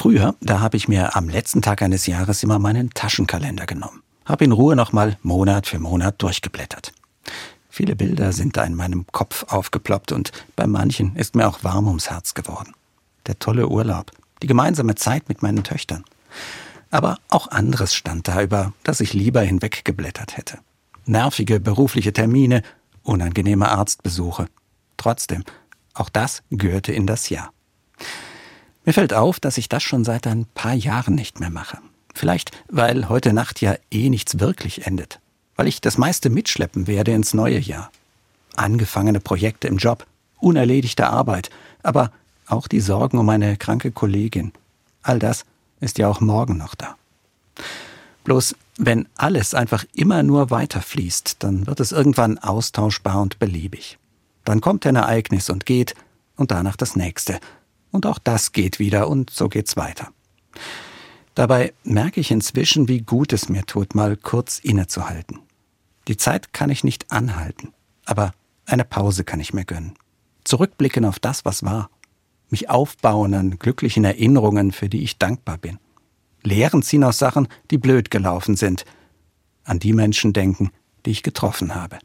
Früher, da habe ich mir am letzten Tag eines Jahres immer meinen Taschenkalender genommen, habe in Ruhe nochmal Monat für Monat durchgeblättert. Viele Bilder sind da in meinem Kopf aufgeploppt und bei manchen ist mir auch warm ums Herz geworden. Der tolle Urlaub, die gemeinsame Zeit mit meinen Töchtern. Aber auch anderes stand da, über das ich lieber hinweggeblättert hätte. Nervige berufliche Termine, unangenehme Arztbesuche. Trotzdem, auch das gehörte in das Jahr. Mir fällt auf, dass ich das schon seit ein paar Jahren nicht mehr mache. Vielleicht, weil heute Nacht ja eh nichts wirklich endet. Weil ich das meiste mitschleppen werde ins neue Jahr. Angefangene Projekte im Job, unerledigte Arbeit, aber auch die Sorgen um eine kranke Kollegin. All das ist ja auch morgen noch da. Bloß wenn alles einfach immer nur weiterfließt, dann wird es irgendwann austauschbar und beliebig. Dann kommt ein Ereignis und geht, und danach das nächste. Und auch das geht wieder, und so geht's weiter. Dabei merke ich inzwischen, wie gut es mir tut, mal kurz innezuhalten. Die Zeit kann ich nicht anhalten, aber eine Pause kann ich mir gönnen. Zurückblicken auf das, was war mich aufbauen an glücklichen Erinnerungen, für die ich dankbar bin. Lehren ziehen aus Sachen, die blöd gelaufen sind. An die Menschen denken, die ich getroffen habe.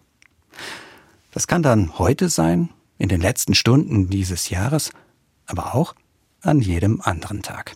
Das kann dann heute sein, in den letzten Stunden dieses Jahres, aber auch an jedem anderen Tag.